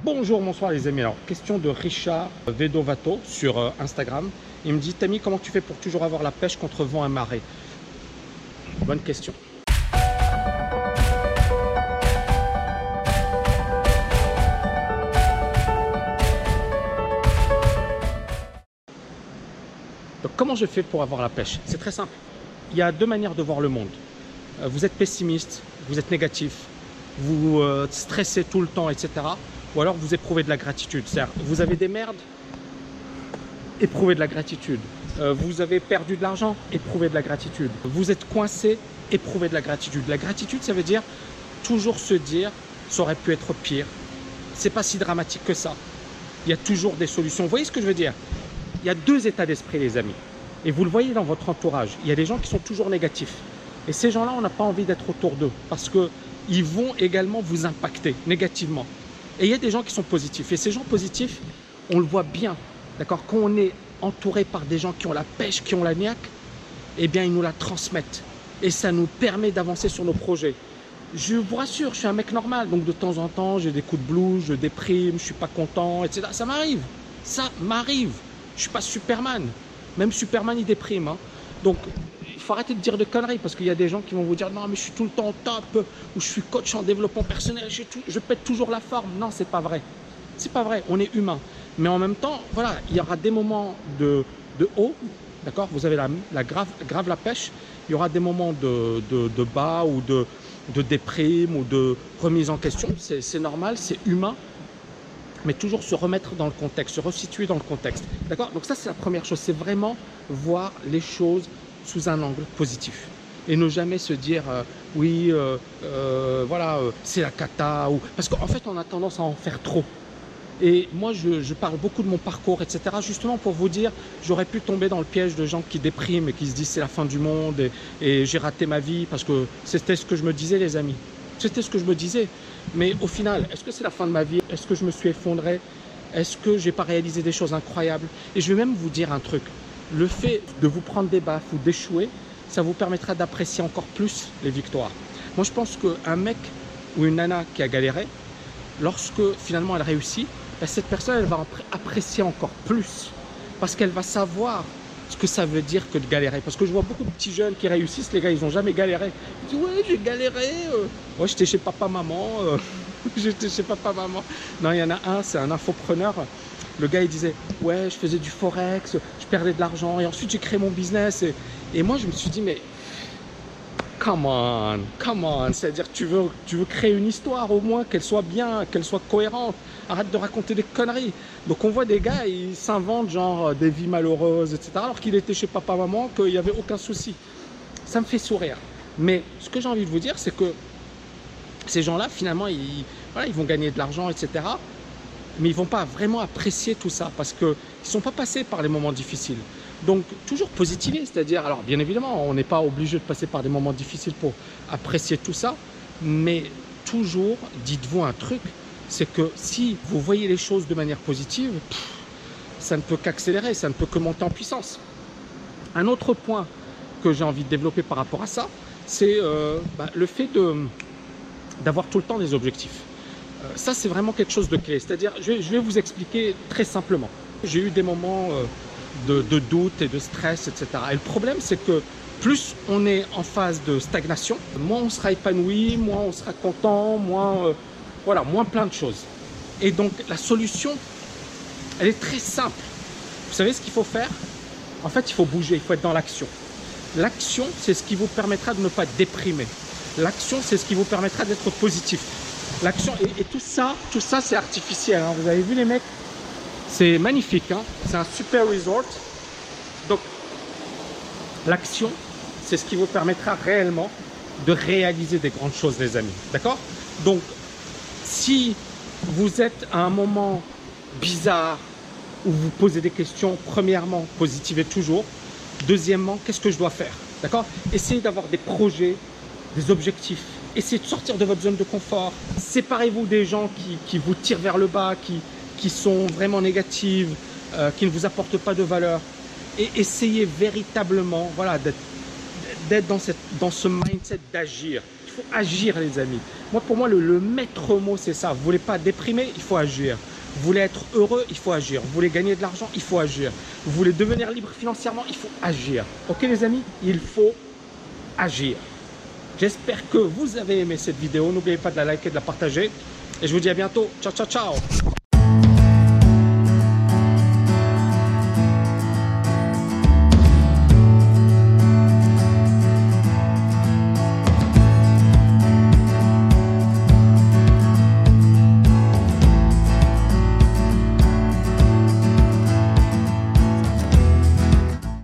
Bonjour, bonsoir les amis. Alors, question de Richard Vedovato sur euh, Instagram. Il me dit Tami, comment tu fais pour toujours avoir la pêche contre vent et marée? Bonne question. Donc, comment je fais pour avoir la pêche? C'est très simple. Il y a deux manières de voir le monde. Euh, Vous êtes pessimiste, vous êtes négatif, vous euh, stressez tout le temps, etc. Ou alors vous éprouvez de la gratitude. Vous avez des merdes, éprouvez de la gratitude. Euh, vous avez perdu de l'argent, éprouvez de la gratitude. Vous êtes coincé, éprouvez de la gratitude. La gratitude, ça veut dire toujours se dire, ça aurait pu être pire. C'est pas si dramatique que ça. Il y a toujours des solutions. Vous voyez ce que je veux dire? Il y a deux états d'esprit, les amis. Et vous le voyez dans votre entourage. Il y a des gens qui sont toujours négatifs. Et ces gens-là, on n'a pas envie d'être autour d'eux parce qu'ils vont également vous impacter négativement. Et il y a des gens qui sont positifs. Et ces gens positifs, on le voit bien. D'accord? Quand on est entouré par des gens qui ont la pêche, qui ont la niaque, eh bien, ils nous la transmettent. Et ça nous permet d'avancer sur nos projets. Je vous rassure, je suis un mec normal. Donc, de temps en temps, j'ai des coups de blues, je déprime, je suis pas content, etc. Ça m'arrive. Ça m'arrive. Je suis pas Superman. Même Superman, il déprime. hein. Donc, faut arrêter de dire de conneries parce qu'il y a des gens qui vont vous dire non mais je suis tout le temps au top ou je suis coach en développement personnel, je, je pète toujours la forme. Non, c'est pas vrai. C'est pas vrai. On est humain. Mais en même temps, voilà, il y aura des moments de, de haut, d'accord Vous avez la, grave, grave la pêche. Il y aura des moments de, de, bas ou de, de déprime ou de remise en question. C'est c'est normal, c'est humain mais toujours se remettre dans le contexte, se resituer dans le contexte. D'accord Donc ça, c'est la première chose, c'est vraiment voir les choses sous un angle positif. Et ne jamais se dire, euh, oui, euh, euh, voilà, c'est la cata. Parce qu'en fait, on a tendance à en faire trop. Et moi, je, je parle beaucoup de mon parcours, etc. Justement pour vous dire, j'aurais pu tomber dans le piège de gens qui dépriment et qui se disent c'est la fin du monde et, et j'ai raté ma vie parce que c'était ce que je me disais, les amis. C'était ce que je me disais. Mais au final, est-ce que c'est la fin de ma vie? Est-ce que je me suis effondré? Est-ce que j'ai pas réalisé des choses incroyables? Et je vais même vous dire un truc. Le fait de vous prendre des baffes ou d'échouer, ça vous permettra d'apprécier encore plus les victoires. Moi, je pense qu'un mec ou une nana qui a galéré, lorsque finalement elle réussit, ben, cette personne, elle va appré- apprécier encore plus. Parce qu'elle va savoir ce que ça veut dire que de galérer. Parce que je vois beaucoup de petits jeunes qui réussissent, les gars, ils n'ont jamais galéré. Ils disent, ouais, j'ai galéré. euh. Ouais, j'étais chez papa, maman. euh. j'étais chez papa, maman. Non, il y en a un, c'est un infopreneur. Le gars, il disait, ouais, je faisais du forex, je perdais de l'argent. Et ensuite, j'ai créé mon business. Et, moi, je me suis dit, mais Come on, come on. C'est-à-dire tu veux, tu veux créer une histoire au moins, qu'elle soit bien, qu'elle soit cohérente. Arrête de raconter des conneries. Donc on voit des gars, ils s'inventent genre des vies malheureuses, etc. Alors qu'il était chez papa-maman, qu'il n'y avait aucun souci. Ça me fait sourire. Mais ce que j'ai envie de vous dire, c'est que ces gens-là, finalement, ils vont gagner de l'argent, etc. Mais ils vont pas vraiment apprécier tout ça parce qu'ils ne sont pas passés par les moments difficiles. Donc, toujours positiver, c'est-à-dire, alors bien évidemment, on n'est pas obligé de passer par des moments difficiles pour apprécier tout ça, mais toujours, dites-vous un truc, c'est que si vous voyez les choses de manière positive, ça ne peut qu'accélérer, ça ne peut que monter en puissance. Un autre point que j'ai envie de développer par rapport à ça, c'est euh, bah, le fait d'avoir tout le temps des objectifs. Ça, c'est vraiment quelque chose de clé. C'est-à-dire, je vais, vous expliquer très simplement. J'ai eu des moments euh, de, doute et de stress, etc. Et le problème, c'est que plus on est en phase de stagnation, moins on sera épanoui, moins on sera content, moins, euh, moins plein de choses. Et donc, la solution, elle est très simple. Vous savez ce qu'il faut faire? En fait, il faut bouger, il faut être dans l'action. L'action, c'est ce qui vous permettra de ne pas déprimer. L'action, c'est ce qui vous permettra d'être positif. L'action, et, tout ça, tout ça, c'est artificiel. hein. Vous avez vu les mecs? C'est magnifique. hein. c'est un super resort. Donc, l'action, c'est ce qui vous permettra réellement de réaliser des grandes choses, les amis. D'accord? Donc, si vous êtes à un moment bizarre où vous posez des questions, premièrement, positivez toujours. Deuxièmement, qu'est-ce que je dois faire? D'accord? Essayez d'avoir des projets, des objectifs. Essayez de sortir de votre zone de confort. Séparez-vous des gens qui, vous tirent vers le bas, qui, sont vraiment négatives, euh, qui ne vous apportent pas de valeur. Et essayez véritablement voilà, d'être dans ce mindset d'agir. Il faut agir les amis. Moi pour moi le, le maître mot c'est ça. Vous voulez pas déprimer, il faut agir. Vous voulez être heureux, il faut agir. Vous voulez gagner de l'argent, il faut agir. Vous voulez devenir libre financièrement, il faut agir. Ok les amis? Il faut agir. J'espère que vous avez aimé cette vidéo. N'oubliez pas de la liker, de la partager. Et je vous dis à bientôt. Ciao, ciao, ciao